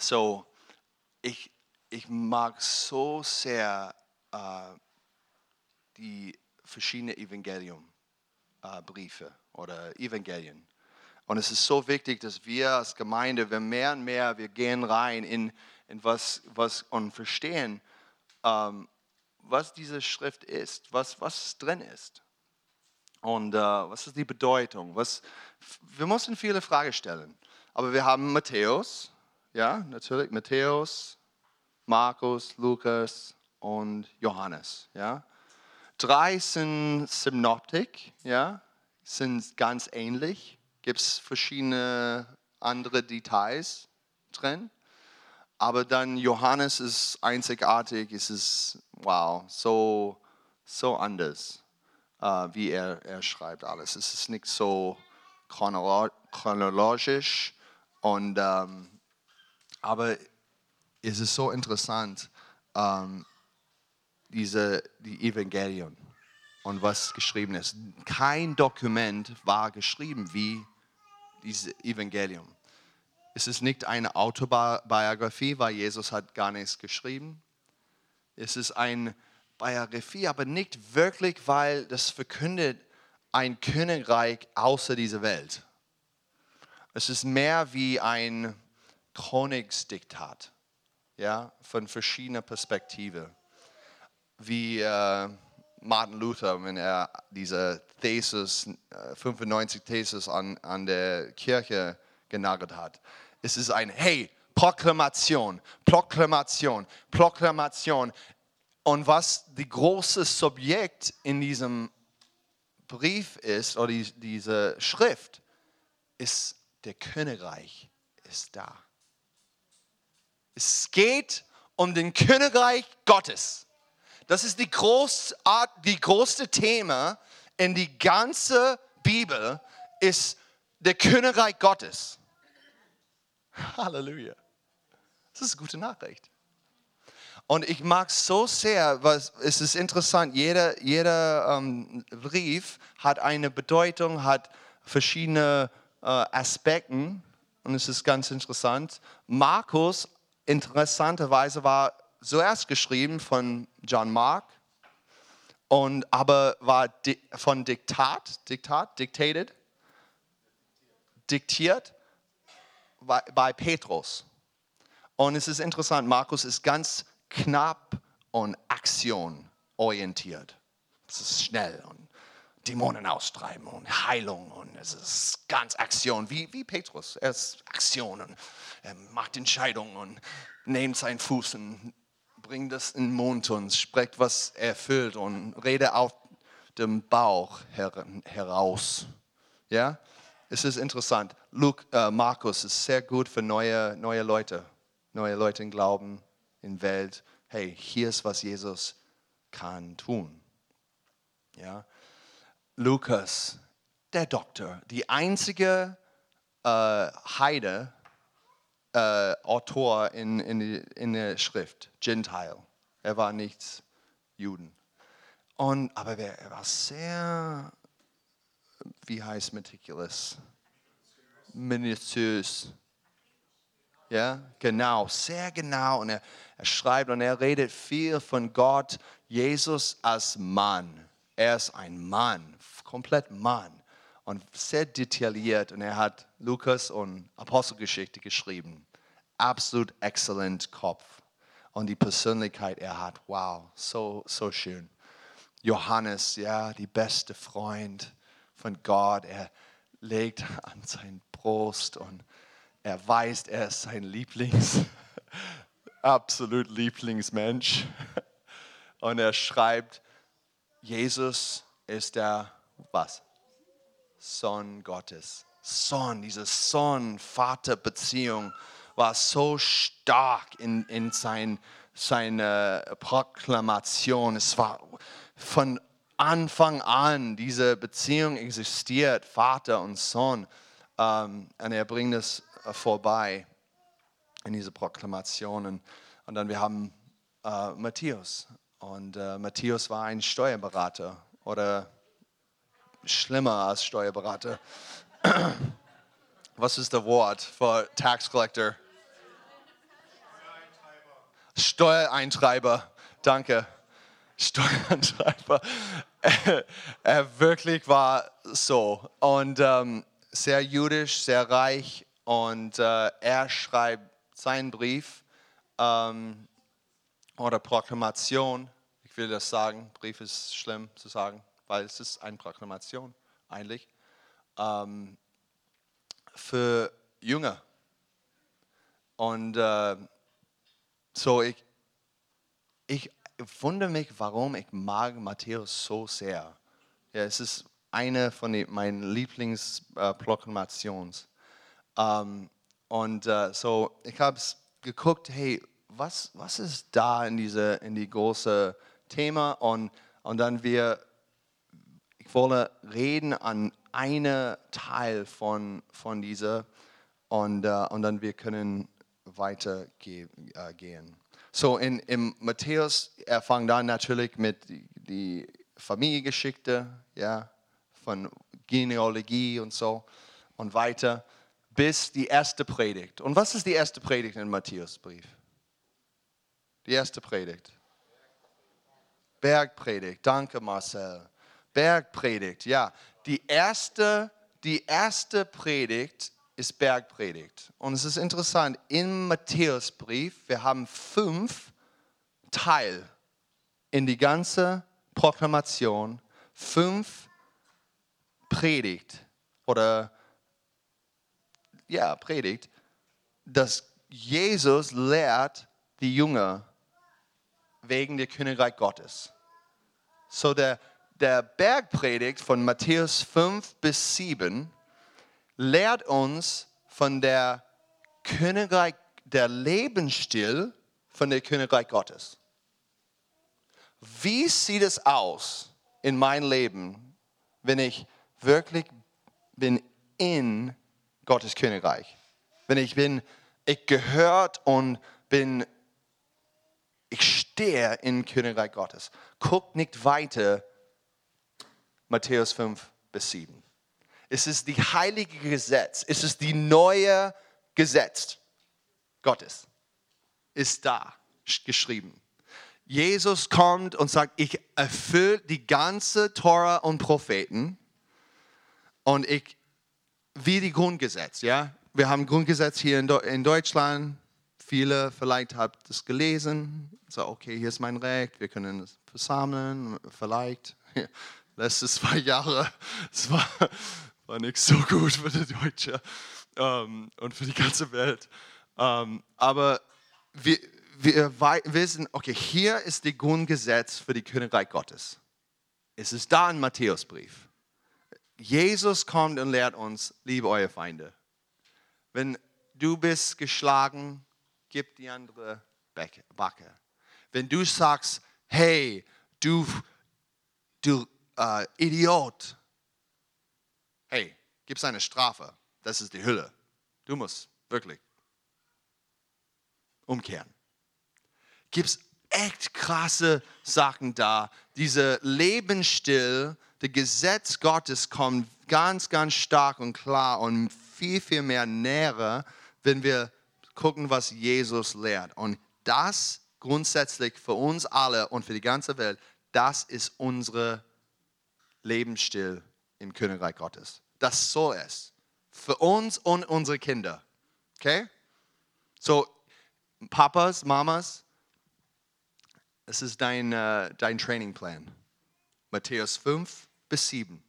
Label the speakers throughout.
Speaker 1: So, ich, ich mag so sehr äh, die verschiedenen Evangelium-Briefe äh, oder Evangelien. Und es ist so wichtig, dass wir als Gemeinde, wir mehr und mehr, wir gehen rein in, in was, was und verstehen, ähm, was diese Schrift ist, was, was drin ist. Und äh, was ist die Bedeutung? Was, wir müssen viele Fragen stellen. Aber wir haben Matthäus, ja, natürlich, Matthäus, Markus, Lukas und Johannes, ja. Drei sind Synoptik, ja, sind ganz ähnlich gibt es verschiedene andere Details drin. Aber dann Johannes ist einzigartig, es ist, wow, so, so anders, uh, wie er, er schreibt alles. Es ist nicht so chronologisch, und, um, ähm, aber es ist so interessant, ähm, diese, die Evangelien und was geschrieben ist. Kein Dokument war geschrieben wie dieses Evangelium. Es ist nicht eine Autobiografie, weil Jesus hat gar nichts geschrieben. Es ist eine Biografie, aber nicht wirklich, weil das verkündet ein Königreich außer dieser Welt. Es ist mehr wie ein Königsdiktat, ja, von verschiedener Perspektive. Wie äh, Martin Luther, wenn er diese Thesis, 95 äh, Thesis an, an der Kirche genagelt hat. Es ist ein Hey, Proklamation, Proklamation, Proklamation. Und was die große Subjekt in diesem Brief ist, oder die, diese Schrift, ist der Königreich ist da. Es geht um den Königreich Gottes. Das ist die, Großart, die größte Thema in die ganze Bibel, ist der Königreich Gottes. Halleluja. Das ist eine gute Nachricht. Und ich mag so sehr, was, es ist interessant, jeder, jeder ähm, Brief hat eine Bedeutung, hat verschiedene äh, Aspekte und es ist ganz interessant. Markus, interessanterweise, war zuerst geschrieben von John Mark, und, aber war di von Diktat, Diktat, dictated, diktiert bei, bei Petrus. Und es ist interessant, Markus ist ganz knapp und aktionorientiert. Es ist schnell und Dämonen austreiben und Heilung und es ist ganz Aktion, wie, wie Petrus. Er ist Aktion und er macht Entscheidungen und nimmt seinen Fuß und bringt das in den Mund und spricht, was er fühlt und rede auf dem Bauch her heraus. Ja, es ist interessant. Luke, äh, Markus ist sehr gut für neue, neue Leute, neue Leute im Glauben, in Welt. Hey, hier ist, was Jesus kann tun. Ja, Lukas, der Doktor, die einzige äh, Heide, äh, Autor in, in, in der Schrift, Gentile. Er war nicht Juden. Und, aber er war sehr, wie heißt meticulous? Minutiös. Ja, genau, sehr genau. Und er, er schreibt und er redet viel von Gott, Jesus als Mann. Er ist ein Mann, komplett Mann und sehr detailliert. Und er hat Lukas und Apostelgeschichte geschrieben. Absolut exzellent Kopf. Und die Persönlichkeit er hat, wow, so, so schön. Johannes, ja, die beste Freund von Gott. Er legt an sein Brust und er weiß, er ist sein Lieblings, absolut Lieblingsmensch. Und er schreibt, Jesus ist der, was? Sohn Gottes. Sohn, diese Sohn-Vater-Beziehung war so stark in, in sein, seiner Proklamation. Es war von Anfang an, diese Beziehung existiert, Vater und Sohn. Ähm, und er bringt es vorbei in diese Proklamationen. Und dann wir haben äh, Matthäus. Und äh, Matthäus war ein Steuerberater oder schlimmer als Steuerberater. Was ist das Wort für Tax Collector? Steuereintreiber. Danke. Steuereintreiber. er wirklich war so. Und ähm, sehr jüdisch, sehr reich. Und äh, er schreibt seinen Brief ähm, oder Proklamation. Ich will das sagen. Brief ist schlimm zu sagen, weil es ist eine Proklamation eigentlich. Ähm, für Jünger. Und äh, so, ich, ich wundere mich, warum ich mag Matthäus so sehr. Ja, es ist eine von den, meinen Lieblingsproklamationen. Äh, ähm, und äh, so, ich habe geguckt, hey, was, was ist da in diese in die große Thema und, und dann wir, ich wollte reden an einen Teil von, von dieser und, uh, und dann wir können weitergehen. Uh, so in, in Matthäus, er fängt dann natürlich mit die, die Familiengeschichte, ja, von Genealogie und so und weiter bis die erste Predigt. Und was ist die erste Predigt in Matthäusbrief? Die erste Predigt. Bergpredigt. Danke, Marcel. Bergpredigt, ja. Die erste, die erste Predigt ist Bergpredigt. Und es ist interessant, im Matthäusbrief, wir haben fünf Teil in die ganze Proklamation, fünf Predigt oder ja, Predigt, dass Jesus lehrt die Jünger wegen der Königreich Gottes. So der, der Bergpredigt von Matthäus 5 bis 7 lehrt uns von der Königreich, der Lebensstil von der Königreich Gottes. Wie sieht es aus in meinem Leben, wenn ich wirklich bin in Gottes Königreich? Wenn ich bin, ich gehört und bin, ich stehe im Königreich Gottes. Guck nicht weiter, Matthäus 5 bis 7. Es ist die heilige Gesetz. Es ist die neue Gesetz Gottes. Ist da geschrieben. Jesus kommt und sagt, ich erfülle die ganze Tora und Propheten und ich, wie die Grundgesetz, ja. Wir haben Grundgesetz hier in, Deutschland. Viele vielleicht habt es gelesen. So, okay, hier ist mein Recht. Wir können es versammeln. Vielleicht. Letzte zwei Jahre. Es war war nicht so gut für die Deutsche ähm, und für die ganze Welt. Ähm, aber wir, wir wissen, okay, hier ist die Grundgesetz für die Königreich Gottes. Es ist da im Matthäusbrief. Jesus kommt und lehrt uns, liebe eure Feinde. Wenn du bist geschlagen, gib die andere Backe. Wenn du sagst, hey, du, du uh, Idiot, hey, gib eine Strafe. Das ist die Hülle. Du musst wirklich umkehren. Gibt es echt krasse Sachen da. Dieser Lebensstil, das Gesetz Gottes kommt ganz, ganz stark und klar und viel, viel mehr näher, wenn wir gucken, was Jesus lehrt. Und das grundsätzlich für uns alle und für die ganze Welt, das ist unser Lebensstil im Königreich Gottes. Das soll es. Für uns und unsere Kinder. Okay? So, Papas, Mamas, es ist dein, uh, dein Trainingplan. Matthäus 5 bis 7.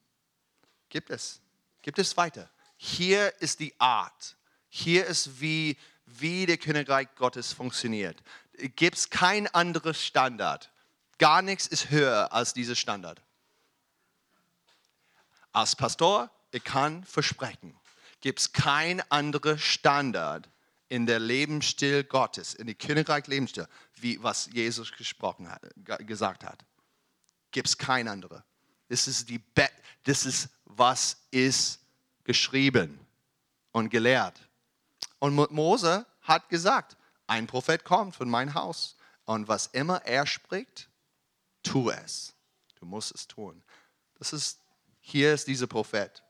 Speaker 1: Gibt es. Gibt es weiter. Hier ist die Art. Hier ist, wie, wie der Königreich Gottes funktioniert. Gibt es kein anderes Standard. Gar nichts ist höher als dieser Standard. Als Pastor, ich kann versprechen, gibt es kein anderer Standard in der Lebensstil Gottes, in der Königreich Lebensstil, wie was Jesus gesprochen hat, gesagt hat. Gibt es kein anderer. Das ist, die Be das ist, was ist geschrieben und gelehrt. Und Mose hat gesagt, ein Prophet kommt von meinem Haus. Und was immer er spricht, tu es. Du musst es tun. Das ist hier ist dieser Prophet,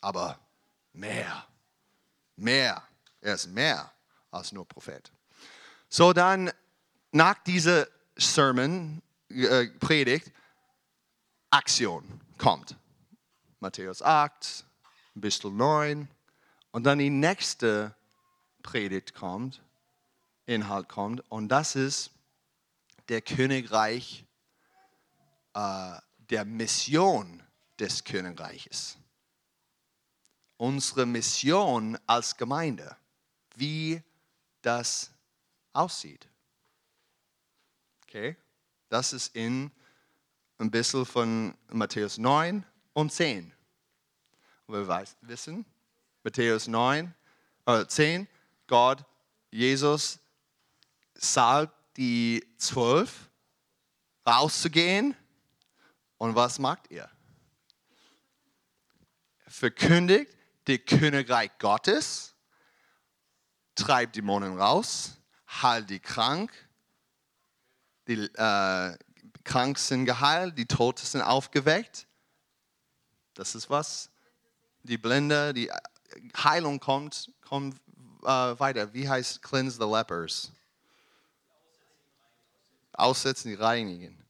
Speaker 1: aber mehr, mehr, er ist mehr als nur Prophet. So dann nach dieser Sermon, äh, Predigt, Aktion kommt. Matthäus 8, ein bisschen 9. Und dann die nächste Predigt kommt, Inhalt kommt. Und das ist der Königreich, äh, der Mission des Königreiches. Unsere Mission als Gemeinde, wie das aussieht. Okay? Das ist in ein bisschen von Matthäus 9 und 10. Wir wissen, Matthäus 9, äh 10, Gott, Jesus sagt die zwölf rauszugehen. Und was macht ihr? Verkündigt die Königreich Gottes, treibt Dämonen raus, heilt die krank, die äh, krank sind geheilt, die Toten sind aufgeweckt. Das ist was. Die Blinde, die Heilung kommt, kommt äh, weiter. Wie heißt cleanse the lepers? Aussetzen, die reinigen.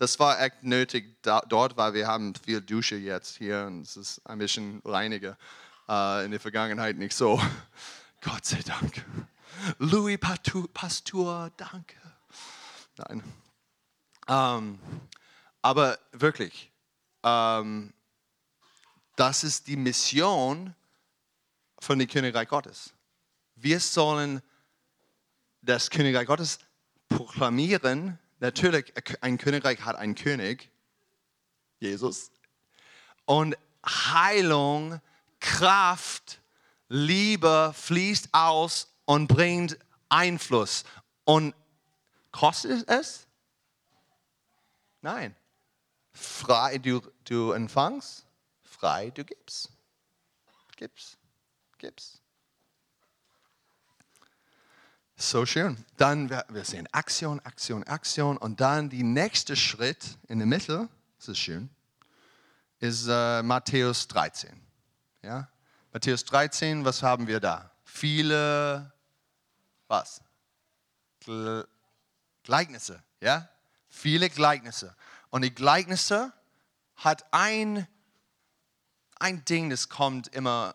Speaker 1: Das war echt nötig da, dort, weil wir haben viel Dusche jetzt hier und es ist ein bisschen reiniger. Äh, in der Vergangenheit nicht so. Gott sei Dank. Louis Pasteur, danke. Nein. Ähm, aber wirklich, ähm, das ist die Mission von dem Königreich Gottes. Wir sollen das Königreich Gottes proklamieren. Natürlich, ein Königreich hat einen König, Jesus. Und Heilung, Kraft, Liebe fließt aus und bringt Einfluss. Und kostet es? Nein. Frei du, du empfangst, frei du gibst. Gibst, gibst. So schön. Dann, wir, sehen Aktion, Aktion, Aktion. Und dann die nächste Schritt in der Mitte, das ist schön, ist äh, Matthäus 13. Ja? Matthäus 13, was haben wir da? Viele, was? Gleichnisse, ja? Viele Gleichnisse. Und die Gleichnisse hat ein, ein Ding, das kommt immer,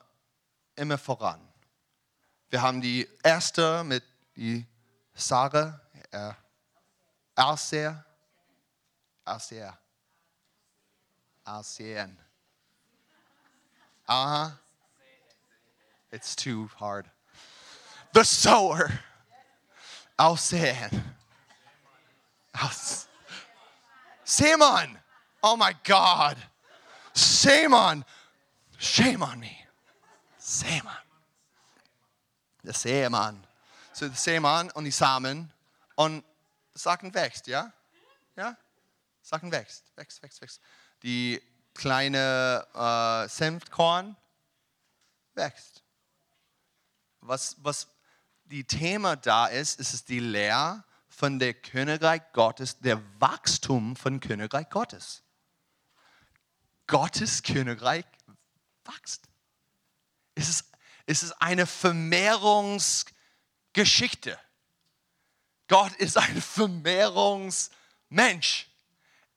Speaker 1: immer voran. Wir haben die erste mit die Sarah, äh, Arser, Arser, Arsen. Uh huh. It's too hard. The sower. Aussehen. Aus. Simon. Oh my God. Simon. Shame on me. Simon. Der Seemann. So der Seemann und die Samen und Sachen wächst, ja? Ja? Sachen wächst, wächst, wächst, wächst. Die kleine äh, Senfkorn wächst. Was, was die Thema da ist, ist es die Lehre von der Königreich Gottes, der Wachstum von Königreich Gottes. Gottes Königreich wächst. Es ist, es ist eine Vermehrungsgeschichte. Gott ist ein Vermehrungsmensch.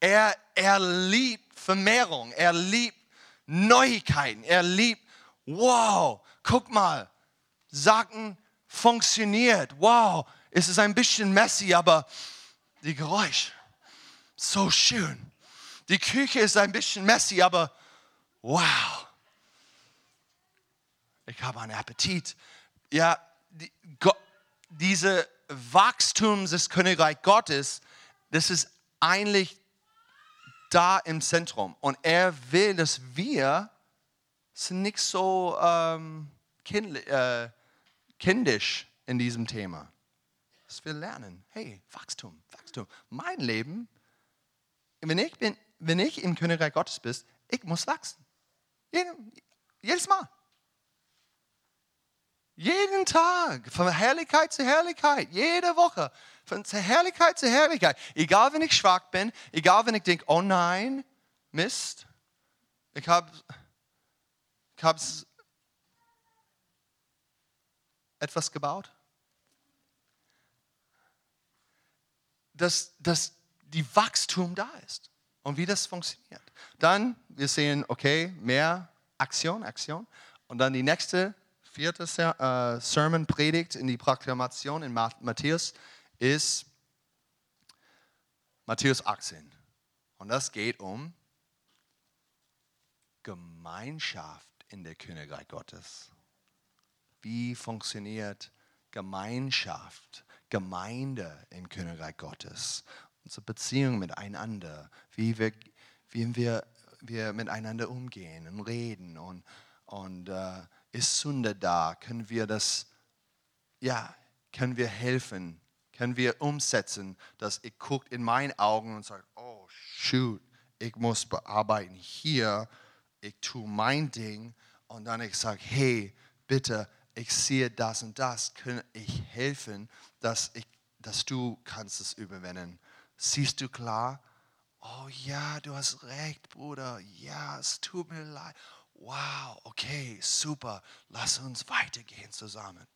Speaker 1: Er, er liebt Vermehrung, er liebt Neuigkeiten, er liebt, wow, guck mal, Sachen funktioniert. Wow, es ist ein bisschen messy, aber die Geräusch, so schön. Die Küche ist ein bisschen messy, aber wow. Ich habe einen Appetit. Ja, die, Gott, diese Wachstum des Königreich Gottes, das ist eigentlich da im Zentrum. Und er will, dass wir sind nicht so ähm, kind, äh, kindisch in diesem Thema. Dass wir lernen, hey, Wachstum, Wachstum. Mein Leben, wenn ich, bin, wenn ich im Königreich Gottes bin, ich muss wachsen. jedes Mal. Jeden Tag, von Herrlichkeit zu Herrlichkeit, jede Woche, von Herrlichkeit zu Herrlichkeit. Egal, wenn ich schwach bin, egal, wenn ich denke, oh nein, Mist, ich habe ich etwas gebaut? dass, dass die Wachstum da ist und wie das funktioniert. Dann, wir sehen, okay, mehr Aktion, Aktion. Und dann die nächste, vierte äh, Sermon, Predigt in die Proklamation in Matthäus ist Matthäus 18. Und das geht um Gemeinschaft in der Königreich Gottes. Wie funktioniert Gemeinschaft, Gemeinde im Königreich Gottes? Unsere Beziehung miteinander, wie wir, wie wir, wir miteinander umgehen und reden und, und äh, ist Sünde da? Können wir das, ja, können wir helfen? Können wir umsetzen, dass ich guckt in meinen Augen und sagt, oh shoot, ich muss bearbeiten hier, ich tue mein Ding und dann ich sage, hey, bitte, ich sehe das und das, kann ich helfen, dass, ich, dass du kannst es überwinden. Siehst du klar? Oh ja, du hast recht, Bruder. Ja, es tut mir leid. Wow, okay, super. Lass uns weitergehen zusammen.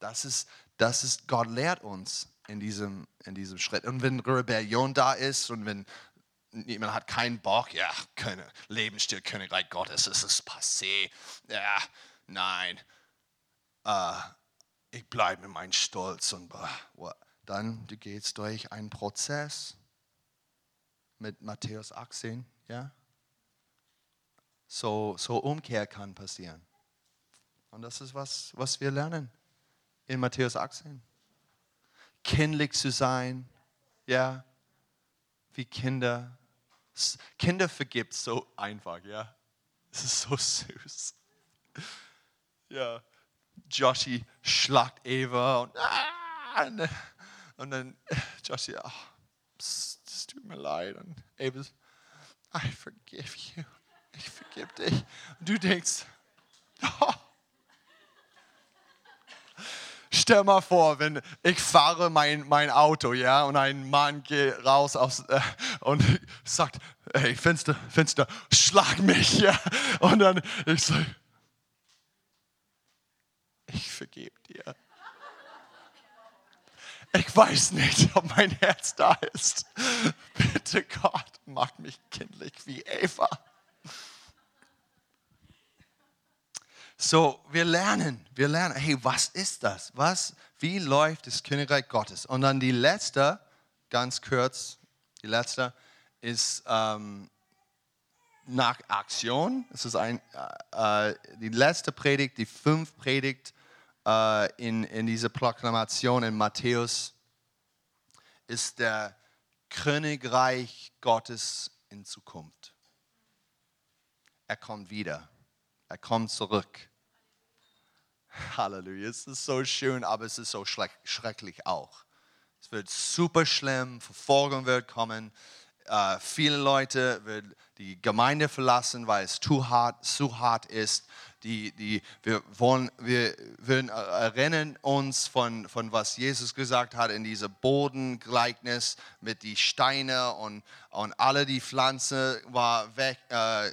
Speaker 1: Das ist, das ist, Gott lehrt uns in diesem, in diesem Schritt. Und wenn Rebellion da ist und wenn jemand hat keinen Bock, ja, keine, Lebensstil, Königreich Gottes, es ist passé. Ja, nein. Uh, ich bleibe mit meinem Stolz und dann du gehst durch einen Prozess mit Matthäus 18, ja. So, so Umkehr kann passieren. Und das ist was, was wir lernen in Matthäus 18. Kindlich zu sein, ja, wie Kinder. Kinder vergibt so einfach, ja. Es ist so süß. Ja, Joshi schlagt Eva und, ah, und dann Joshi, oh, es tut mir leid. Und Eva, I forgive you. Ich vergib dich. Und du denkst, oh, Stell mal vor, wenn ich fahre mein, mein Auto, ja, und ein Mann geht raus aus, äh, und sagt, hey, Fenster, Fenster, schlag mich, ja. Und dann ich sage, ich vergebe dir. Ich weiß nicht, ob mein Herz da ist. Bitte Gott, mach mich kindlich wie Eva. So, wir lernen, wir lernen, hey, was ist das? Was, wie läuft das Königreich Gottes? Und dann die letzte, ganz kurz, die letzte ist ähm, nach Aktion. Es ist ein, äh, äh die letzte Predigt, die fünf Predigt äh, in, in dieser Proklamation in Matthäus ist der Königreich Gottes in Zukunft. Er kommt wieder. Er kommt zurück. Halleluja. Es ist so schön, aber es ist so schrecklich auch. Es wird super schlimm, Verfolgung wird kommen. Uh, viele Leute werden die Gemeinde verlassen, weil es zu hart, zu hart ist. Die, die, wir, wollen, wir, wir erinnern uns von, von was Jesus gesagt hat in diesem Bodengleichnis mit den Steinen und, und alle die Pflanze war weg, äh,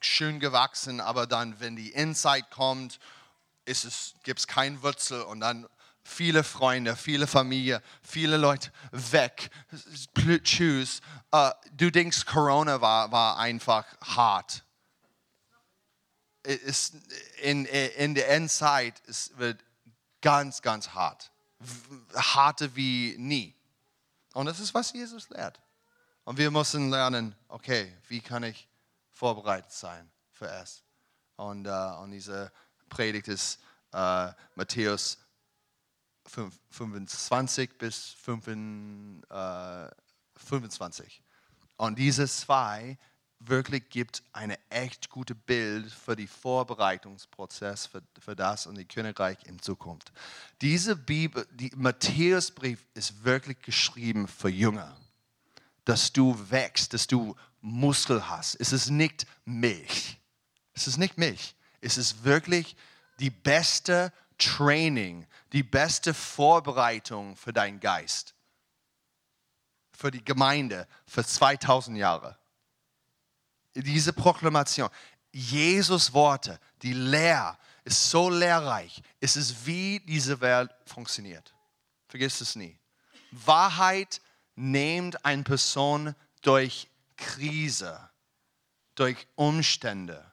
Speaker 1: schön gewachsen, aber dann, wenn die Insight kommt gibt es kein Wurzel und dann viele Freunde, viele Familie, viele Leute weg. Tschüss. Uh, du denkst, Corona war, war einfach hart. Es, in, in der Endzeit es wird ganz, ganz hart. Harter wie nie. Und das ist, was Jesus lehrt. Und wir müssen lernen, okay, wie kann ich vorbereitet sein für es? Und, uh, und diese Predigt ist äh, Matthäus 5, 25 bis 5, äh, 25. Und diese zwei wirklich gibt eine echt gute Bild für den Vorbereitungsprozess für, für das und die Königreich in Zukunft. Diese Bibel, die Matthäusbrief ist wirklich geschrieben für Jünger, dass du wächst, dass du Muskel hast. Es ist nicht Milch. Es ist nicht Milch. Es ist wirklich die beste Training, die beste Vorbereitung für deinen Geist, für die Gemeinde, für 2000 Jahre. Diese Proklamation, Jesus Worte, die Lehr ist so lehrreich. Es ist wie diese Welt funktioniert. Vergiss es nie. Wahrheit nimmt eine Person durch Krise, durch Umstände,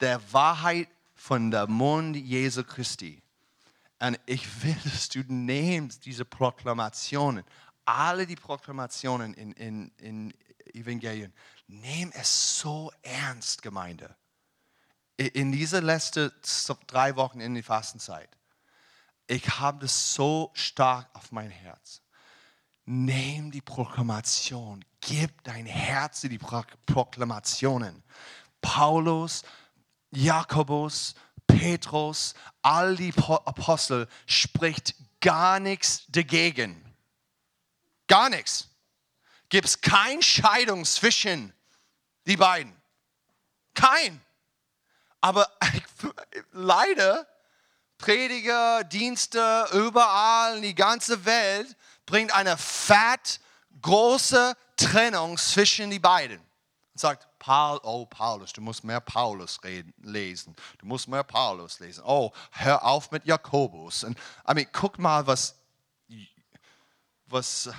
Speaker 1: der Wahrheit von der Mund Jesu Christi. Und ich will, dass du nimmst diese Proklamationen, alle die Proklamationen in, in, in Evangelien, nimm es so ernst, Gemeinde. In diese letzten drei Wochen in die Fastenzeit, ich habe das so stark auf mein Herz. Nimm die Proklamation, gib dein Herz in die Proklamationen. Paulus, Jakobus, Petrus, all die Apostel spricht gar nichts dagegen. Gar nichts. Gibt es keine Scheidung zwischen die beiden. Kein. Aber leider, Prediger, Dienste, überall in die ganze Welt bringt eine fett große Trennung zwischen die beiden. Und sagt, Paul, oh Paulus, du musst mehr Paulus reden, lesen. Du musst mehr Paulus lesen. Oh, hör auf mit Jakobus. Und I mean, guck mal, was, was,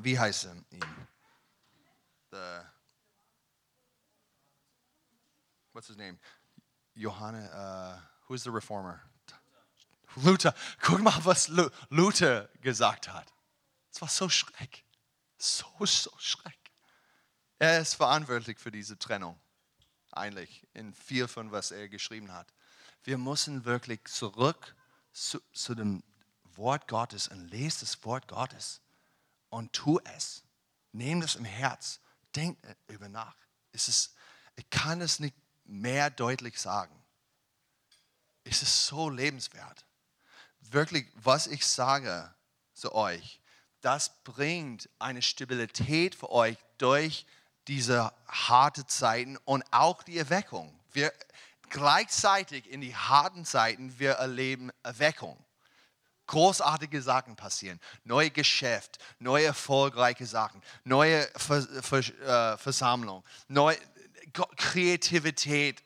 Speaker 1: wie heißt er? The, what's his name? Johannes, uh, who's the reformer? Luther. Guck mal, was Luther gesagt hat. Es war so schreck. So, so schreck. Er ist verantwortlich für diese Trennung. Eigentlich in viel von was er geschrieben hat. Wir müssen wirklich zurück zu, zu dem Wort Gottes und lese das Wort Gottes und tu es. Nimm das im Herz. Denk über nach. Es ist, ich kann es nicht mehr deutlich sagen. Es ist so lebenswert. Wirklich, was ich sage zu euch, das bringt eine Stabilität für euch durch die diese harte Zeiten und auch die Erweckung. Wir gleichzeitig in die harten Zeiten wir erleben Erweckung. Großartige Sachen passieren, neue Geschäft, neue erfolgreiche Sachen, neue Vers Vers äh, Versammlung, neue Kreativität,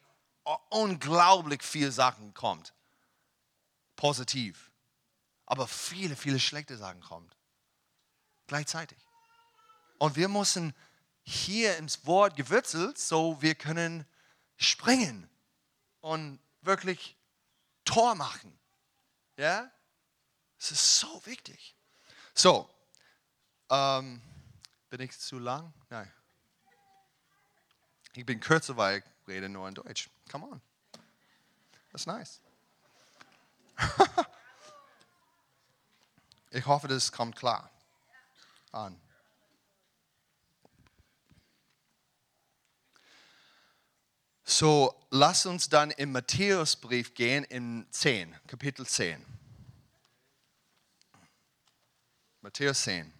Speaker 1: unglaublich viele Sachen kommt. Positiv. Aber viele, viele schlechte Sachen kommt. Gleichzeitig. Und wir müssen hier ins Wort gewurzelt, so wir können springen und wirklich Tor machen. Ja? Es ist so wichtig. So, ähm, bin ich zu lang? Nein. Ich bin kürzer, weil ich rede nur in Deutsch. Come on. Das ist nice. ich hoffe, das kommt klar an. So, lass uns dann im Matthäusbrief gehen, in 10, Kapitel 10. Matthäus 10.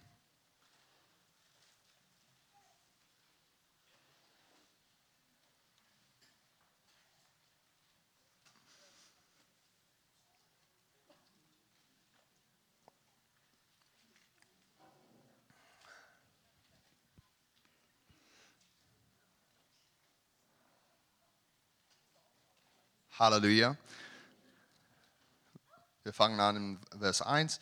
Speaker 1: Halleluja. Wir fangen an in Vers 1.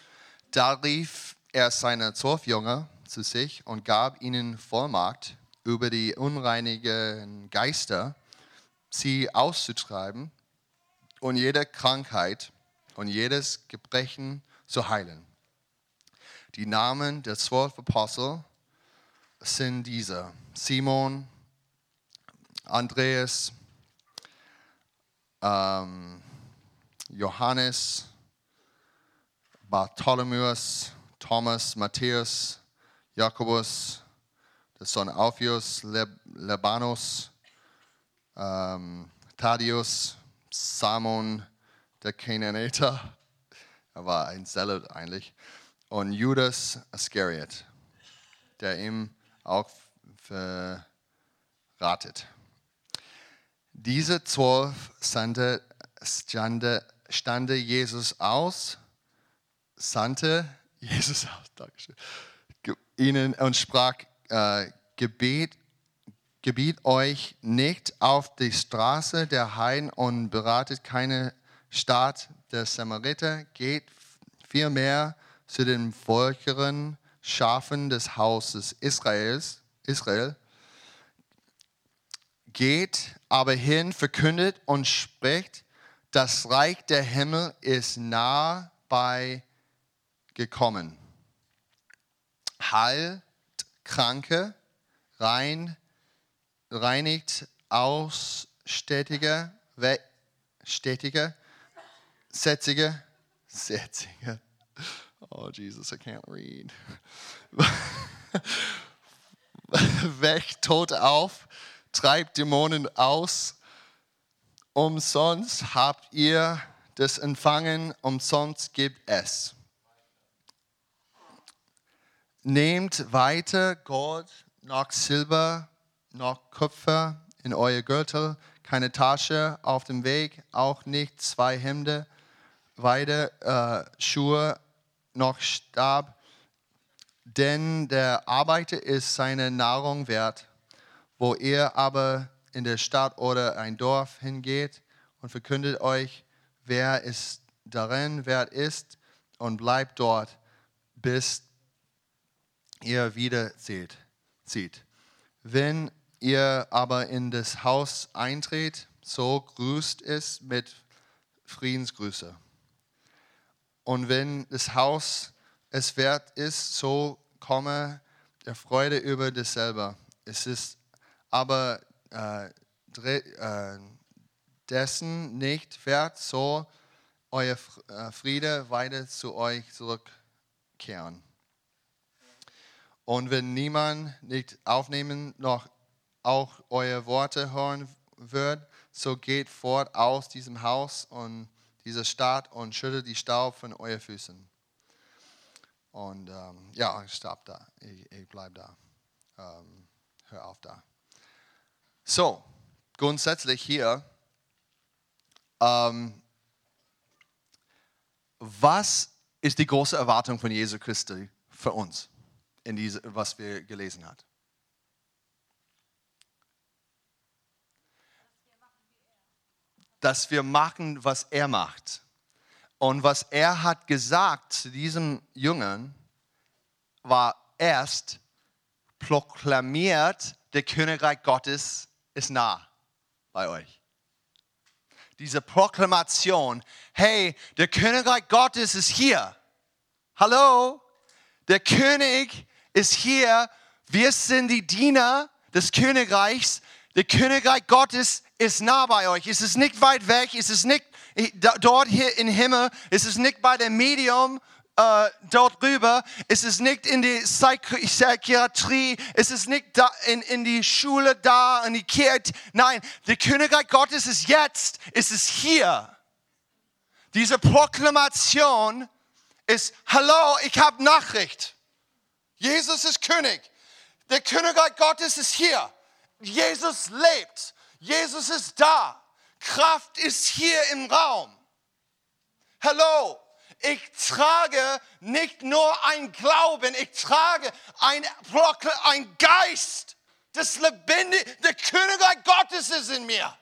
Speaker 1: Da rief er seine zwölf Jünger zu sich und gab ihnen Vollmacht, über die unreinigen Geister sie auszutreiben und jede Krankheit und jedes Gebrechen zu heilen. Die Namen der zwölf Apostel sind diese: Simon, Andreas, ähm, Johannes, Bartholomäus, Thomas, Matthäus, Jakobus, der Sohn Alpheus, Leb Lebanus, ähm, Thaddeus, Simon, der Canaaniter, er war ein Zealot eigentlich, und Judas Iscariot, der ihm auch verratet. Diese zwölf stande, stande Jesus aus, sandte Jesus aus, Dankeschön, ihnen und sprach, äh, Gebet, gebiet euch nicht auf die Straße der Heiden und beratet keine Stadt der Samariter, geht vielmehr zu den Völkern, Schafen des Hauses Israels, Israel. Geht aber hin, verkündet und spricht, das Reich der Himmel ist nah bei gekommen. Heilt Kranke, rein, reinigt Ausstätige, Städtige, Sätzige, Sätzige. Oh, Jesus, I can't read. Weckt Tote auf, treibt Dämonen aus. Umsonst habt ihr das empfangen, umsonst gibt es. Nehmt weiter Gold, noch Silber, noch Kupfer in euer Gürtel, keine Tasche auf dem Weg, auch nicht zwei Hemden, Weide, äh, Schuhe, noch Stab, denn der Arbeiter ist seine Nahrung wert. Wo ihr aber in der Stadt oder ein Dorf hingeht und verkündet euch, wer es darin wert ist und bleibt dort, bis ihr wieder seht, zieht. Wenn ihr aber in das Haus eintretet, so grüßt es mit Friedensgrüße. Und wenn das Haus es wert ist, so komme der Freude über dasselbe. Es ist aber äh, äh, dessen nicht wert, so euer äh, Friede weiter zu euch zurückkehren. Und wenn niemand nicht aufnehmen noch auch eure Worte hören wird, so geht fort aus diesem Haus und dieser Stadt und schüttet die Staub von euren Füßen. Und ähm, ja, ich stopp da. Ich, ich bleibe da. Ähm, hör auf da. So, grundsätzlich hier, ähm, was ist die große Erwartung von Jesu Christi für uns? In diese, was wir gelesen haben. Dass wir machen, was er macht. Und was er hat gesagt zu diesem Jungen, war erst proklamiert, der Königreich Gottes ist nah bei euch. Diese Proklamation, hey, der Königreich Gottes ist hier. Hallo, der König ist hier, wir sind die Diener des Königreichs. Der Königreich Gottes ist nah bei euch. Es ist nicht weit weg. Es ist nicht dort hier im Himmel. Es ist nicht bei dem Medium äh, dort rüber. Es ist nicht in die Psychiatrie. Es ist nicht da in, in die Schule da, in die Kirche. Nein, der Königreich Gottes ist jetzt. Es ist hier. Diese Proklamation ist, hallo, ich habe Nachricht. Jesus ist König. Der Königreich Gottes ist hier. Jesus lebt. Jesus ist da. Kraft ist hier im Raum. Hallo, ich trage nicht nur ein Glauben, ich trage ein, ein Geist des Lebendigen. Der Königreich Gottes ist in mir.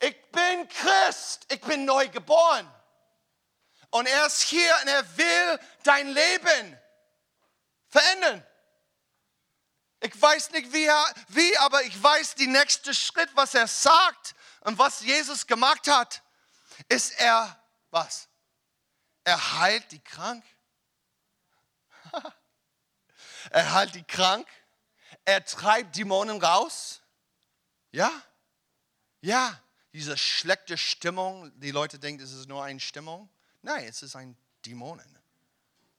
Speaker 1: Ich bin Christ, ich bin neu geboren. Und er ist hier und er will dein Leben verändern. Ich weiß nicht wie, wie, aber ich weiß, die nächste Schritt, was er sagt und was Jesus gemacht hat, ist er, was? Er heilt die krank. er heilt die krank. Er treibt Dämonen raus. Ja? Ja, diese schlechte Stimmung, die Leute denken, es ist nur eine Stimmung. Nein, es ist ein Dämonen.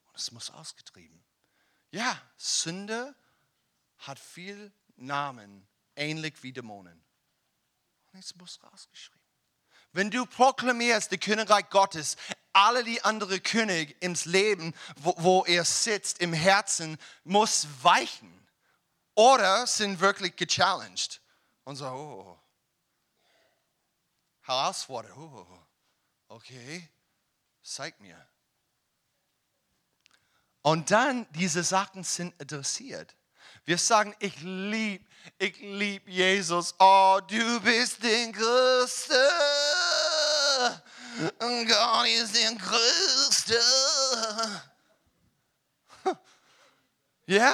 Speaker 1: Und es muss ausgetrieben. Ja, Sünde hat viel Namen, ähnlich wie Dämonen. Und es muss rausgeschrieben. Wenn du proklamierst, der Königreich Gottes, alle die anderen König im Leben, wo, wo er sitzt, im Herzen, muss weichen. Oder sind wirklich gechallenged. Und so, oh, herausfordert, oh, okay zeig mir. Und dann diese Sachen sind adressiert. Wir sagen, ich liebe, ich liebe Jesus. Oh, du bist der Größte. Gott ist der Größte. Ja?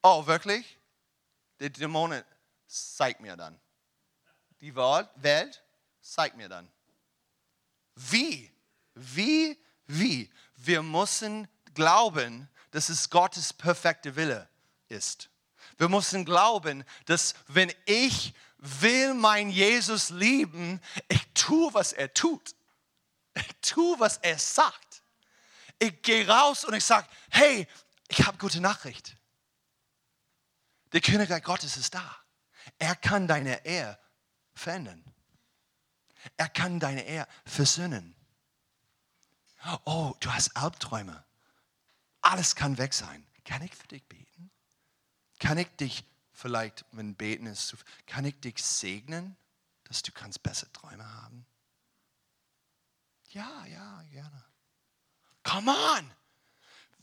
Speaker 1: Oh, wirklich? Die Dämonen, zeig mir dann. Die Welt, zeig mir dann. Wie? Wie? Wie? Wir müssen glauben, dass es Gottes perfekte Wille ist. Wir müssen glauben, dass wenn ich will mein Jesus lieben, ich tue, was er tut. Ich tue, was er sagt. Ich gehe raus und ich sage, hey, ich habe gute Nachricht. Der Königreich Gottes ist da. Er kann deine Ehe verändern. Er kann deine Ehe versöhnen. Oh, du hast Albträume. Alles kann weg sein. Kann ich für dich beten? Kann ich dich vielleicht, wenn beten ist, kann ich dich segnen, dass du kannst bessere Träume haben? Ja, ja, gerne. Come on.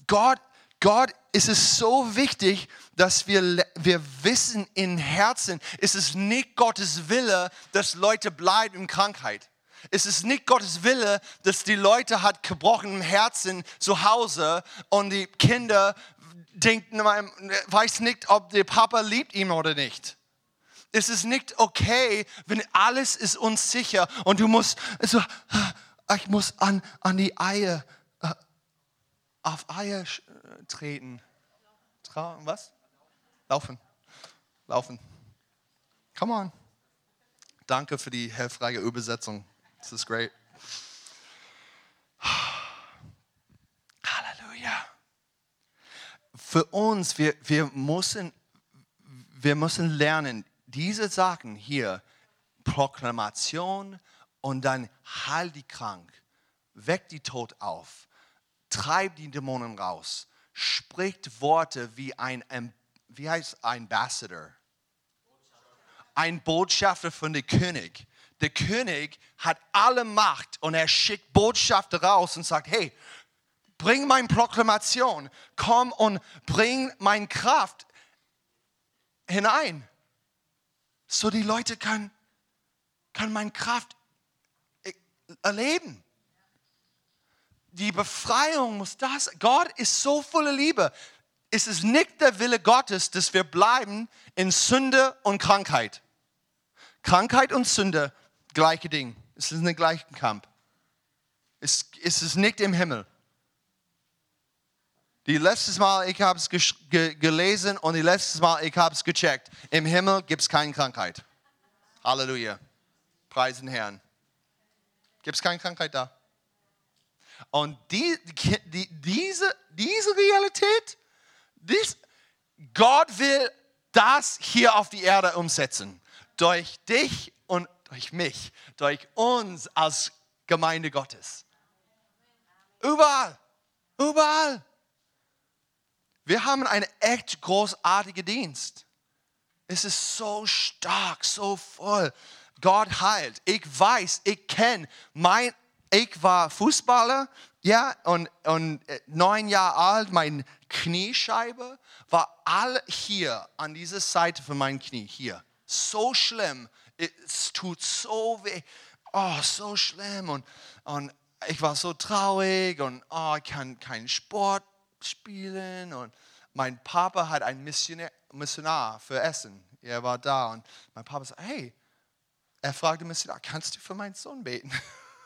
Speaker 1: Gott, Gott ist es so wichtig, dass wir, wir wissen in Herzen, ist es nicht Gottes Wille, dass Leute bleiben in Krankheit. Es ist nicht Gottes Wille, dass die Leute hat gebrochenem Herzen zu Hause und die Kinder denken, weiß nicht, ob der Papa liebt ihn oder nicht. Es ist nicht okay, wenn alles ist unsicher und du musst, also, ich muss an, an die Eier, äh, auf Eier treten. Trau was? Laufen. Laufen. Come on. Danke für die hilfreiche Übersetzung. Das ist great. Halleluja. Für uns, wir, wir, müssen, wir müssen lernen, diese Sachen hier, Proklamation und dann heil die krank, weck die Tod auf, treib die Dämonen raus, spricht Worte wie ein, wie heißt Ambassador, ein Botschafter von dem König der König hat alle Macht und er schickt Botschafter raus und sagt, hey, bring meine Proklamation, komm und bring meine Kraft hinein, so die Leute können, können meine Kraft erleben. Die Befreiung muss das, Gott ist so voller Liebe. Es ist nicht der Wille Gottes, dass wir bleiben in Sünde und Krankheit. Krankheit und Sünde gleiche Ding. Es ist ein gleichen Kampf. Es, es ist nicht im Himmel. Die letztes Mal, ich habe es ge gelesen und die letztes Mal, ich habe es gecheckt. Im Himmel gibt es keine Krankheit. Halleluja. Preisen Herrn. Gibt es keine Krankheit da? Und die, die, diese, diese Realität, dies, Gott will das hier auf die Erde umsetzen. Durch dich durch mich, durch uns als Gemeinde Gottes. Überall, überall. Wir haben einen echt großartigen Dienst. Es ist so stark, so voll. Gott heilt. Ich weiß, ich kenne mein, ich war Fußballer, ja, und, und äh, neun Jahre alt, meine Kniescheibe war alle hier an dieser Seite von meinem Knie, hier. So schlimm es tut so weh, oh, so schlimm. Und, und ich war so traurig und oh, ich kann keinen Sport spielen. Und mein Papa hat einen Missionar, Missionar für Essen. Er war da und mein Papa sagte, hey, er fragte Missionar, kannst du für meinen Sohn beten?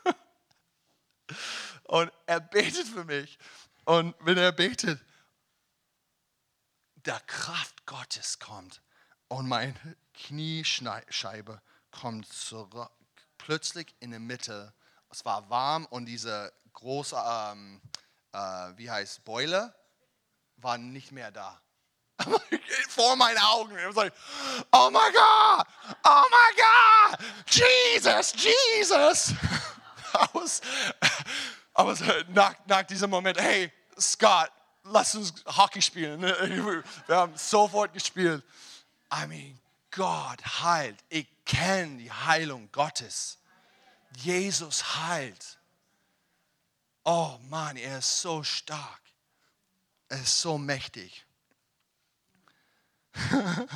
Speaker 1: und er betet für mich. Und wenn er betet, der Kraft Gottes kommt und mein Kniescheibe kommt zurück, plötzlich in der Mitte. Es war warm und diese große, ähm, äh, wie heißt Boiler, war nicht mehr da. Vor meinen Augen. Ich war like, oh my God, oh my God, Jesus, Jesus. was, aber nach, nach diesem Moment, hey, Scott, lass uns Hockey spielen. Wir haben sofort gespielt. I mean, Gott heilt. Ich kenne die Heilung Gottes. Jesus heilt. Oh Mann, er ist so stark. Er ist so mächtig.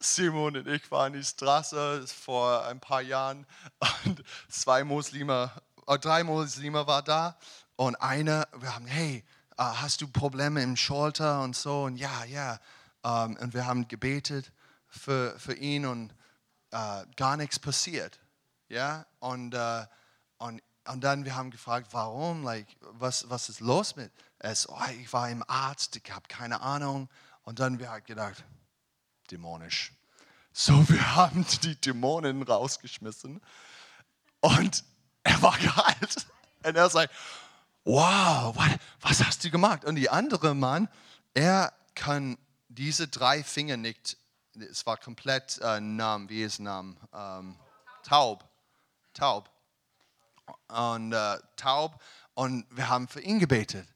Speaker 1: Simon und ich waren in die Straße vor ein paar Jahren und zwei Muslime, äh, drei Muslime waren da und einer, wir haben, hey, äh, hast du Probleme im Schulter und so und ja, ja. Ähm, und wir haben gebetet für, für ihn und äh, gar nichts passiert. Ja, und, äh, und, und dann wir haben gefragt, warum, like, was, was ist los mit es? Oh, ich war im Arzt, ich habe keine Ahnung. Und dann wir haben gedacht, dämonisch. So, wir haben die Dämonen rausgeschmissen und er war geheilt. Und er sagt, wow, was hast du gemacht? Und die andere Mann, er kann diese drei Finger nicht, es war komplett äh, Namen, wie ist Namen? Ähm, taub. Taub. Und äh, taub. Und wir haben für ihn gebetet.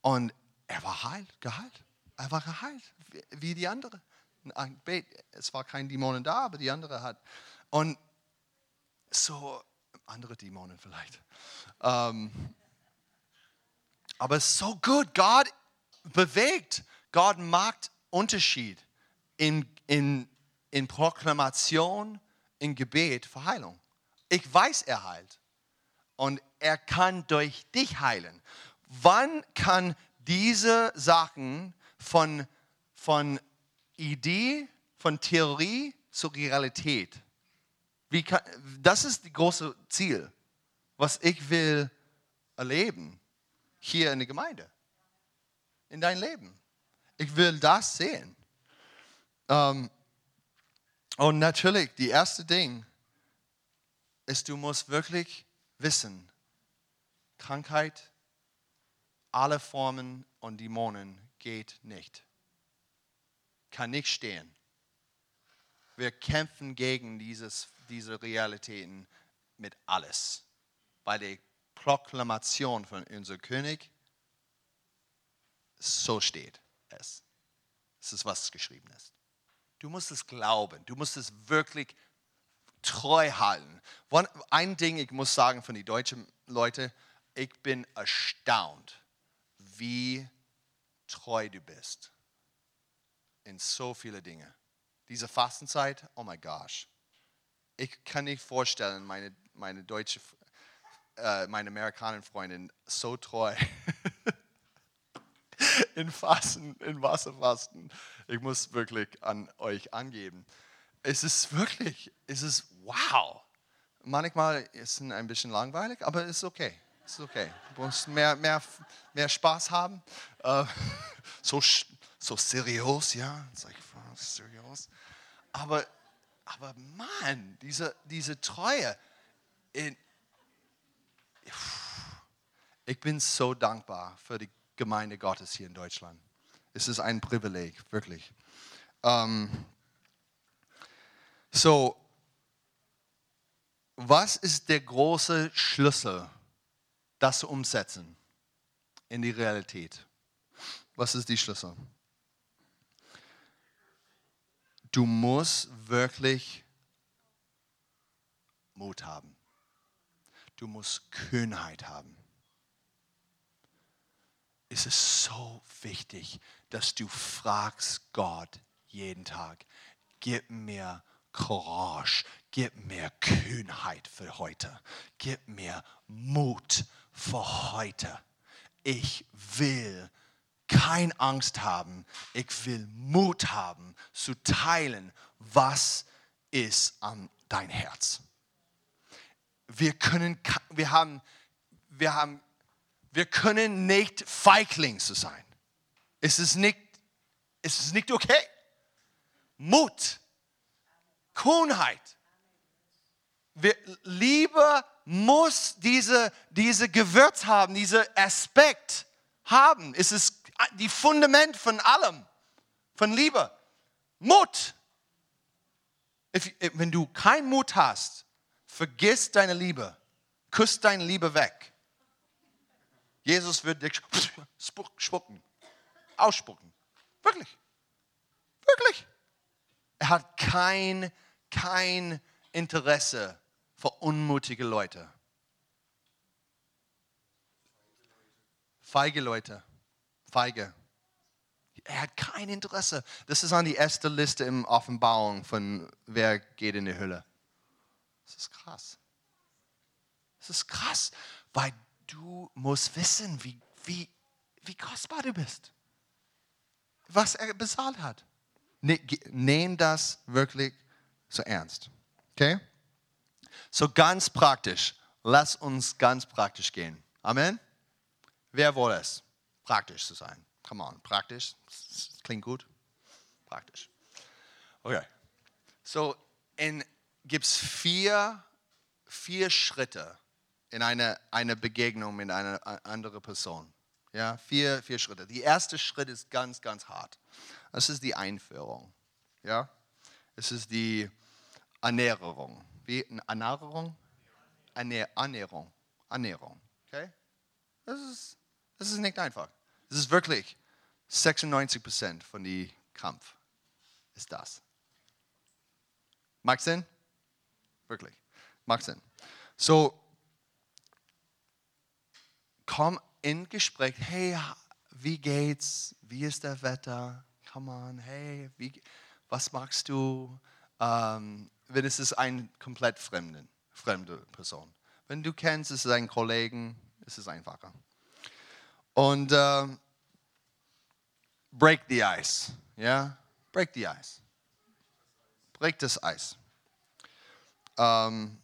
Speaker 1: Und er war heilt, geheilt. Er war geheilt, wie, wie die andere. Es war kein Dämonen da, aber die andere hat. Und so, andere Dämonen vielleicht. Ähm, aber so gut. Gott bewegt. Gott macht Unterschied in, in, in Proklamation, in Gebet für Heilung. Ich weiß, er heilt. Und er kann durch dich heilen. Wann kann diese Sachen von, von Idee, von Theorie zur Realität? Wie kann, das ist das große Ziel, was ich will erleben hier in der Gemeinde, in dein Leben. Ich will das sehen. Ähm, und natürlich, die erste Ding ist, du musst wirklich wissen, Krankheit, alle Formen und Dämonen geht nicht. Kann nicht stehen. Wir kämpfen gegen dieses, diese Realitäten mit alles. Weil die Proklamation von unserem König, so steht es. Es ist, was geschrieben ist. Du musst es glauben. Du musst es wirklich treu halten. Ein Ding, ich muss sagen von den deutschen Leuten, ich bin erstaunt, wie treu du bist in so viele Dinge. Diese Fastenzeit, oh my gosh. Ich kann nicht vorstellen, meine, meine deutsche äh, meine amerikanischen Freundin so treu in Fasten, in Wasserfasten. Ich muss wirklich an euch angeben. Es ist wirklich, es ist wow. Manchmal ist es ein bisschen langweilig, aber es ist okay. Es ist okay. Du musst mehr, mehr, mehr Spaß haben. Äh, so, so seriös, ja. seriös. Aber, aber Mann, diese, diese Treue in, ich bin so dankbar für die Gemeinde Gottes hier in Deutschland. Es ist ein Privileg, wirklich. Ähm, so, was ist der große Schlüssel, das zu umsetzen in die Realität? Was ist die Schlüssel? Du musst wirklich Mut haben. Du musst Kühnheit haben. Es ist so wichtig, dass du fragst Gott jeden Tag, gib mir Courage, gib mir Kühnheit für heute, gib mir Mut für heute. Ich will keine Angst haben, ich will Mut haben zu teilen, was ist an dein Herz wir können, wir haben, wir haben, wir können nicht Feigling zu sein. Es ist nicht, es ist nicht okay. Mut, Kühnheit. Wir, Liebe muss diese, diese Gewürz haben, diese Aspekt haben. Es ist die Fundament von allem, von Liebe. Mut. If, wenn du keinen Mut hast, Vergiss deine Liebe. Küss deine Liebe weg. Jesus wird dich spucken, ausspucken. Wirklich. Wirklich. Er hat kein, kein Interesse für unmutige Leute. Feige Leute. Feige. er hat kein Interesse. Das ist an die erste Liste im Offenbarung von wer geht in die Hölle. Das ist krass. Das ist krass, weil du musst wissen, wie, wie, wie kostbar du bist. Was er bezahlt hat. Ne, Nehm das wirklich so ernst. Okay? So ganz praktisch. Lass uns ganz praktisch gehen. Amen. Wer will es? Praktisch zu sein. Come on, praktisch. Klingt gut. Praktisch. Okay. So, gibt es vier, vier Schritte in eine, eine Begegnung mit einer anderen Person. Ja, vier, vier Schritte. Der erste Schritt ist ganz, ganz hart. Das ist die Einführung. Ja, es ist die Ernährung. Wie Ernährung? Ernährung. Ernährung. Okay? Das ist, das ist nicht einfach. Das ist wirklich 96 Prozent von dem Kampf ist das. Macht Sinn? Wirklich. Macht Sinn. So, komm in Gespräch. Hey, wie geht's? Wie ist der Wetter? Come on, hey, wie, was magst du? Ähm, wenn es ist eine komplett fremde, fremde Person. Wenn du kennst, es ist ein Kollegen, ist es einfacher. Und uh, break the ice. Ja? Yeah? Break the ice. Break das Eis. Ähm,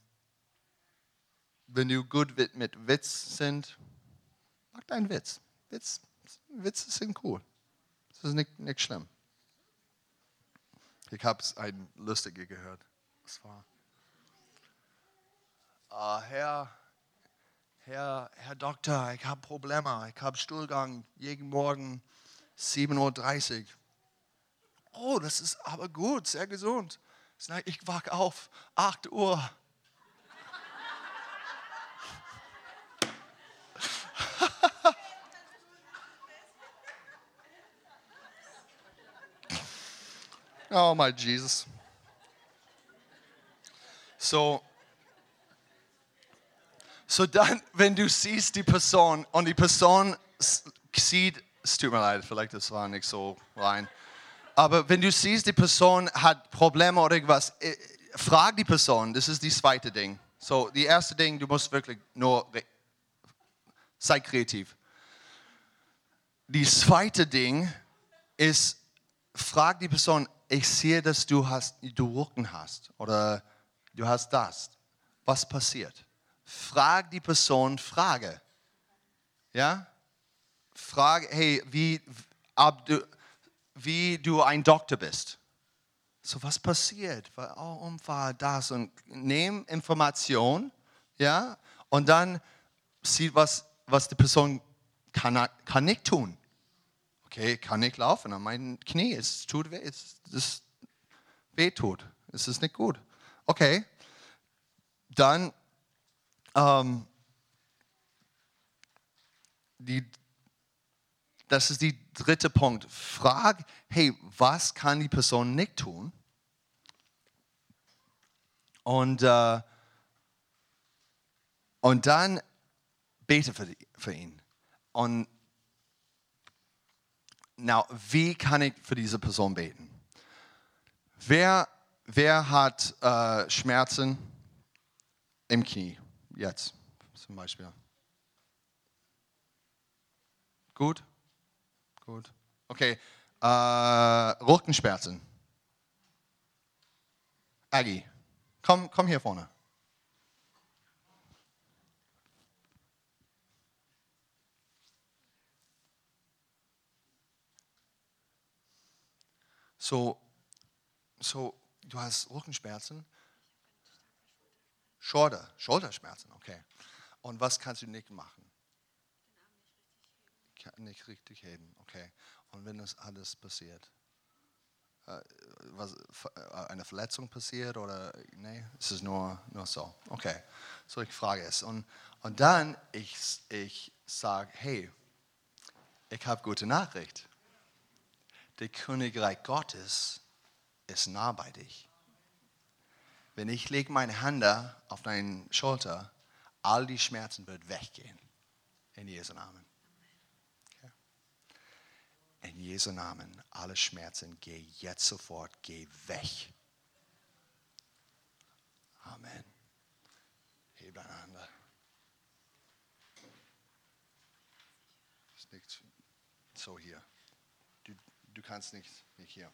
Speaker 1: wenn du gut mit Witz sind, mach deinen Witz. Witz. Witze sind cool. Das ist nicht, nicht schlimm. Ich habe ein lustiger gehört. Was war? Uh, Herr, Herr, Herr Doktor, ich habe Probleme. Ich habe Stuhlgang jeden Morgen 7.30 Uhr. Oh, das ist aber gut, sehr gesund. Ich wach auf, 8 Uhr. Oh, my Jesus. So, so dann, wenn du siehst die Person und die Person sieht, es tut mir leid, vielleicht das war nicht so rein, aber wenn du siehst, die Person hat Probleme oder irgendwas, äh, frag die Person, das ist das zweite Ding. So, die erste Ding, du musst wirklich nur, sei kreativ. Die zweite Ding ist, frag die Person, ich sehe, dass du, hast, du Rücken hast oder du hast das. Was passiert? frag die Person Frage. Ja? Frage, hey, wie, du, wie du ein Doktor bist. So, was passiert? Oh, Unfall, das. Und nehm Information, ja, und dann sieht, was, was die Person kann, kann nicht tun. Okay, kann nicht laufen an meinem Knie, es tut weh, es, es weh tut, es ist nicht gut. Okay, dann ähm, die, das ist der dritte Punkt. Frag, hey, was kann die Person nicht tun? Und, äh, und dann bete für, die, für ihn. Und now, wie kann ich für diese Person beten? Wer, wer hat äh, Schmerzen im Knie? jetzt zum Beispiel. Gut? Gut. Okay. Äh, Rückenschmerzen. Aggie, komm, komm hier vorne. So, so, du hast Rückenschmerzen Schulter, Schulterschmerzen, okay. Und was kannst du nicht machen? Nicht richtig heben, okay. Und wenn das alles passiert, äh, was, äh, eine Verletzung passiert oder nee, es ist nur, nur so. Okay, so ich frage es. Und, und dann ich, ich sage, hey, ich habe gute Nachricht. Der Königreich Gottes ist nah bei dich wenn ich lege meine Hand auf deine Schulter, all die Schmerzen wird weggehen. In Jesu Namen. In Jesu Namen, alle Schmerzen, geh jetzt sofort, geh weg. Amen. Heb deine Hand. So hier. Kannst nicht, nicht hier.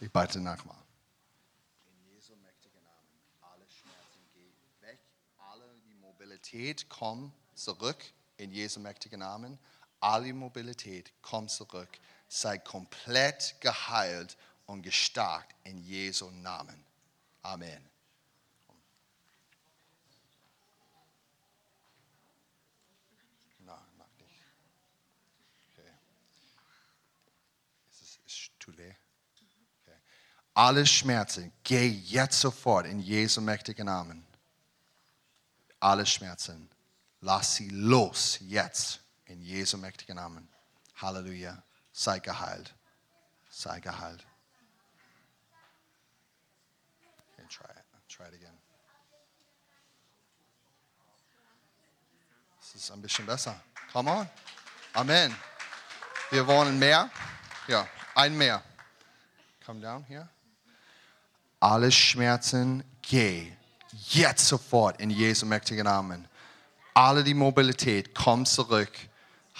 Speaker 1: Ich bete nochmal. In Jesu mächtigen Namen, alle Schmerzen geh weg, alle die Mobilität komm zurück. In Jesu mächtigen Namen, alle Mobilität komm zurück. Sei komplett geheilt und gestärkt in Jesu Namen. Amen. Nein, mach nicht. Okay. Es, ist, es tut weh. Okay. Alle Schmerzen, geh jetzt sofort in Jesu mächtigen Namen. Alle Schmerzen, lass sie los jetzt in Jesu mächtigen Namen. Halleluja. Sei geheilt. Sei geheilt. Okay, try it. Try it again. Es ist ein bisschen besser. Come on. Amen. Wir wollen mehr. Ja, ein mehr. Come down here. Alle Schmerzen, geh. Jetzt sofort in Jesu mächtigen Namen. Alle die Mobilität, komm zurück.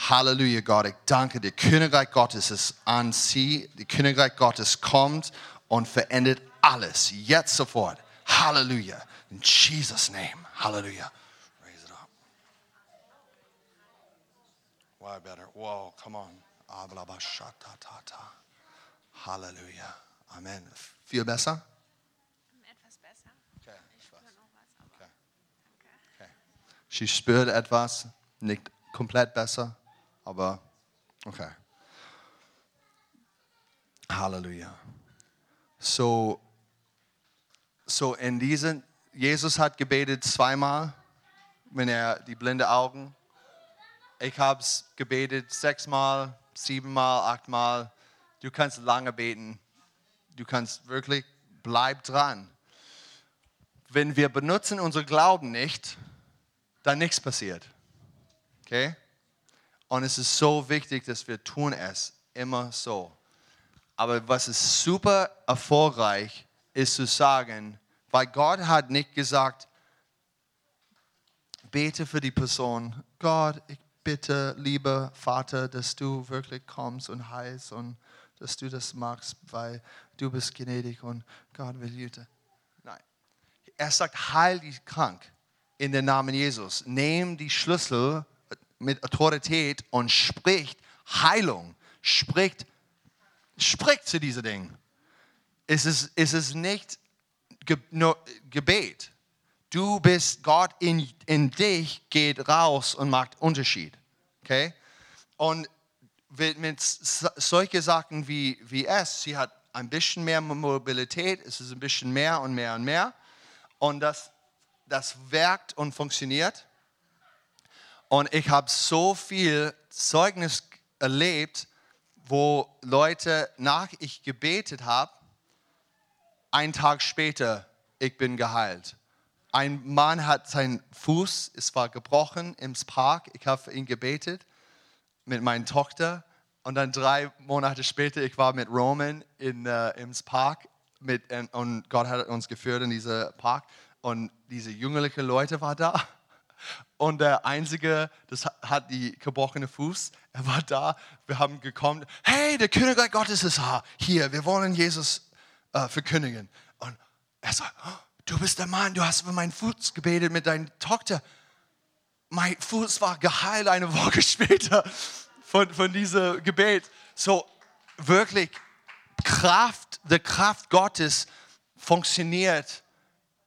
Speaker 1: Halleluja, Gott. Ich danke dir. Königreich Gottes ist an sie. Die Königreich Gottes kommt und verändert alles. Jetzt sofort. Halleluja. In Jesus' name. Halleluja. Raise it up. Why better? Whoa, come on. Ablabashatatata. Halleluja. Amen. Viel besser?
Speaker 2: Etwas besser.
Speaker 1: Okay.
Speaker 2: Ich spüre noch was, aber
Speaker 1: Okay.
Speaker 2: danke.
Speaker 1: Okay. Sie spürt etwas, nicht komplett besser, aber okay. Halleluja. So, so in diesen, Jesus hat gebetet zweimal, wenn er die blinde Augen. Ich habe es gebetet sechsmal, siebenmal, achtmal. Du kannst lange beten. Du kannst wirklich, bleib dran. Wenn wir benutzen unseren Glauben nicht, dann nichts passiert. Okay? Und es ist so wichtig, dass wir tun es immer so. Aber was ist super erfolgreich, ist zu sagen, weil Gott hat nicht gesagt, bete für die Person. Gott, ich bitte, lieber Vater, dass du wirklich kommst und heilst und dass du das machst, weil du bist gnädig und Gott will Jüte. Nein. Er sagt, heil die krank in den Namen Jesus. Nimm die Schlüssel mit Autorität und spricht Heilung. Spricht, spricht zu diesen Dingen. Es ist, es ist nicht nur Gebet. Du bist Gott in, in dich, geht raus und macht Unterschied. Okay? Und mit, solchen Sachen wie, wie es, sie hat ein bisschen mehr Mobilität, es ist ein bisschen mehr und mehr und mehr. Und das, das wirkt und funktioniert. Und ich habe so viel Zeugnis erlebt, wo Leute, nach ich gebetet habe, einen Tag später, ich bin geheilt. Ein Mann hat seinen Fuß, es war gebrochen im Park, ich habe für ihn gebetet mit meiner Tochter. Und dann drei Monate später, ich war mit Roman in, äh, im Park mit, äh, und Gott hat uns geführt in diesen Park und diese jüngliche Leute waren da. Und der Einzige, das hat die gebrochene Fuß, er war da. Wir haben gekommen, hey, der Königreich Gottes ist hier, wir wollen Jesus äh, verkündigen. Und er sagt, oh, du bist der Mann, du hast für meinen Fuß gebetet mit deiner Tochter. Mein Fuß war geheilt eine Woche später von, von diesem Gebet. So wirklich Kraft, die Kraft Gottes funktioniert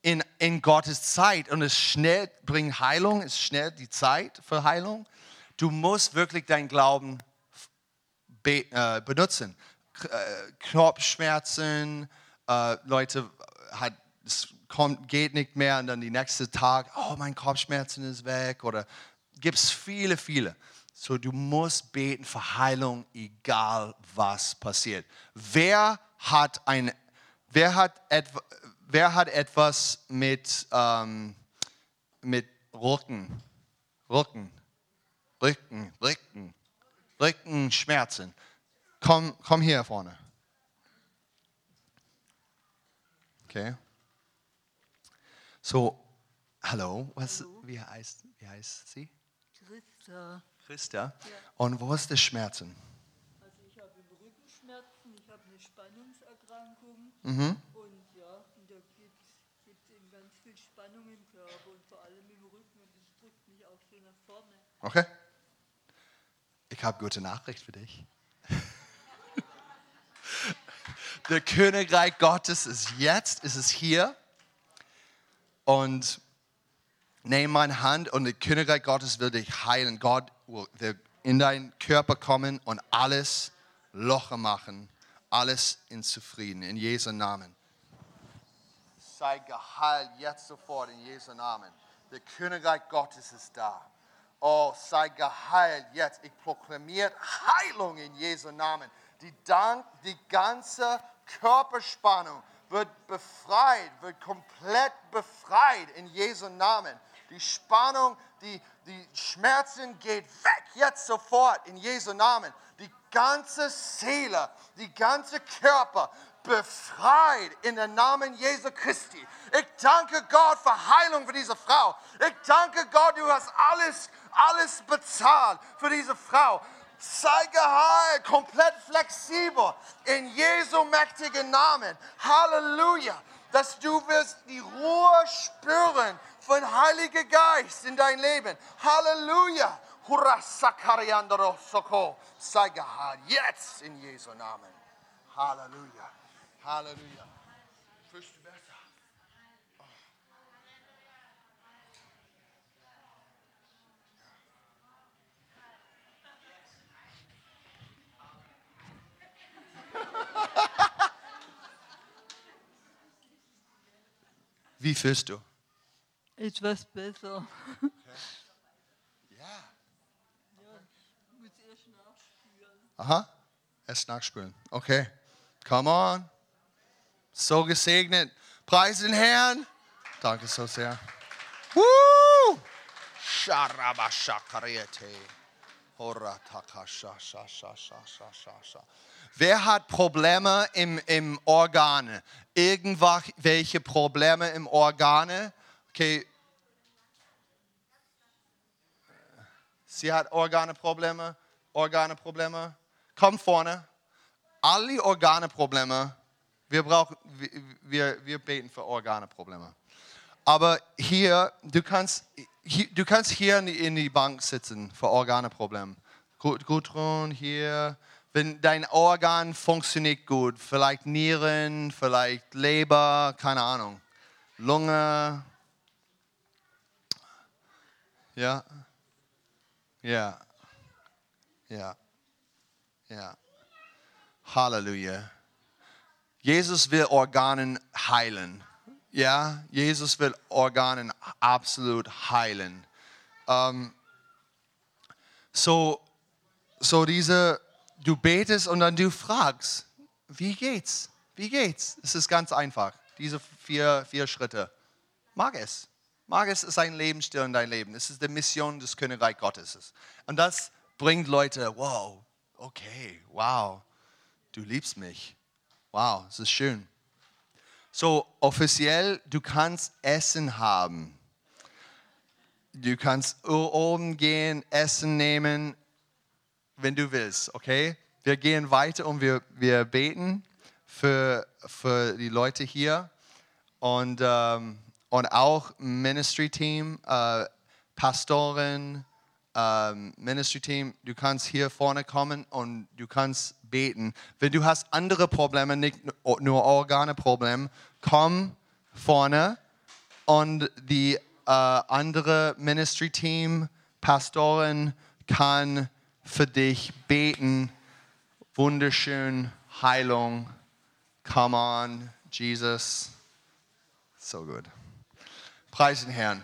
Speaker 1: in, in Gottes Zeit und es schnell bringt Heilung, es schnell die Zeit für Heilung. Du musst wirklich deinen Glauben be, äh, benutzen. K äh, Kopfschmerzen, äh, Leute hat, es kommt, geht nicht mehr und dann die nächste Tag, oh, mein Kopfschmerzen ist weg oder gibt es viele, viele. So, du musst beten für Heilung, egal was passiert. Wer hat ein, wer hat etwa, wer hat etwas mit, ähm, mit Rücken, Rücken, Rücken, Rücken, Rückenschmerzen? Komm, komm hier vorne. Okay. So, hallo, was, Wie, heißt, wie heißt sie?
Speaker 3: Christa,
Speaker 1: Christa. Und wo ist das Schmerzen?
Speaker 3: also ich habe Rückenschmerzen, ich habe eine Spannungserkrankung
Speaker 1: Mhm.
Speaker 3: und ja, und da gibt es eben ganz viel Spannung im Körper und vor allem im Rücken und das drückt mich auch so nach vorne.
Speaker 1: Okay. Ich habe gute Nachricht für dich. Der Königreich Gottes ist jetzt, ist es hier. Und nimm meine Hand und der Königreich Gottes will dich heilen. Gott will in deinen Körper kommen und alles Locher machen. Alles in Zufrieden. In Jesu Namen. Sei geheilt jetzt sofort in Jesu Namen. Der Königreich Gottes ist da. Oh, sei geheilt jetzt. Ich proklamiere Heilung in Jesu Namen. Die, Dank, die ganze Körperspannung wird befreit, wird komplett befreit in Jesu Namen. Die Spannung, die, die Schmerzen geht weg jetzt sofort in Jesu Namen. Die ganze Seele, die ganze Körper befreit in den Namen Jesu Christi. Ich danke Gott für Heilung für diese Frau. Ich danke Gott, du hast alles, alles bezahlt für diese Frau. Sei geheilt, komplett flexibel, in Jesu mächtigen Namen. Halleluja, dass du wirst die Ruhe spüren von Heiliger Geist in dein Leben. Halleluja. Sei geheilt, jetzt in Jesu Namen. Halleluja. Halleluja. Fühlst du besser? Wie fühlst du?
Speaker 3: Etwas besser.
Speaker 1: Ja.
Speaker 3: Ich muss erst nachspüren.
Speaker 1: Aha. Erst nachspülen. Okay. Come on. So gesegnet. Preis den Herrn. Danke so sehr. Woo! Sharabashakariete. Horatakashashashashashasha. Wer hat Probleme im, im Organe? Irgendwelche Probleme im Organe? Okay. Sie hat Organeprobleme. Organeprobleme. Komm vorne. Alle Organeprobleme. Wir, brauchen, wir, wir, beten für Organeprobleme. Aber hier, du kannst, hier, du kannst hier in die, Bank sitzen für Organeprobleme. Gut, Gudrun, hier. Wenn dein Organ funktioniert gut, vielleicht Nieren, vielleicht Leber, keine Ahnung, Lunge. Ja. Ja. Ja. Ja. Halleluja. Jesus will Organen heilen. Ja, Jesus will Organen absolut heilen. Ähm, so, so diese, du betest und dann du fragst, wie geht's? Wie geht's? Es ist ganz einfach. Diese vier, vier Schritte. Mag es. Mag es ist ein Lebensstil in dein Leben. Es ist die Mission des Königreich Gottes. Und das bringt Leute, wow, okay, wow, du liebst mich. Wow, es ist schön. So, offiziell, du kannst Essen haben. Du kannst oben gehen, Essen nehmen, wenn du willst, okay? Wir gehen weiter und wir, wir beten für, für die Leute hier und, ähm, und auch Ministry-Team, äh, Pastoren, ähm, Ministry-Team, du kannst hier vorne kommen und du kannst beten. Wenn du hast andere Probleme, nicht nur Organe-Probleme, komm vorne und die äh, andere Ministry-Team, Pastoren kann für dich beten. Wunderschön, Heilung. Come on, Jesus. So gut. Preis den Herrn.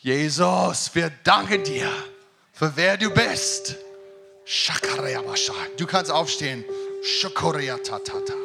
Speaker 1: Jesus, wir danken dir für wer du bist. Du kannst aufstehen. Shakoria tatata.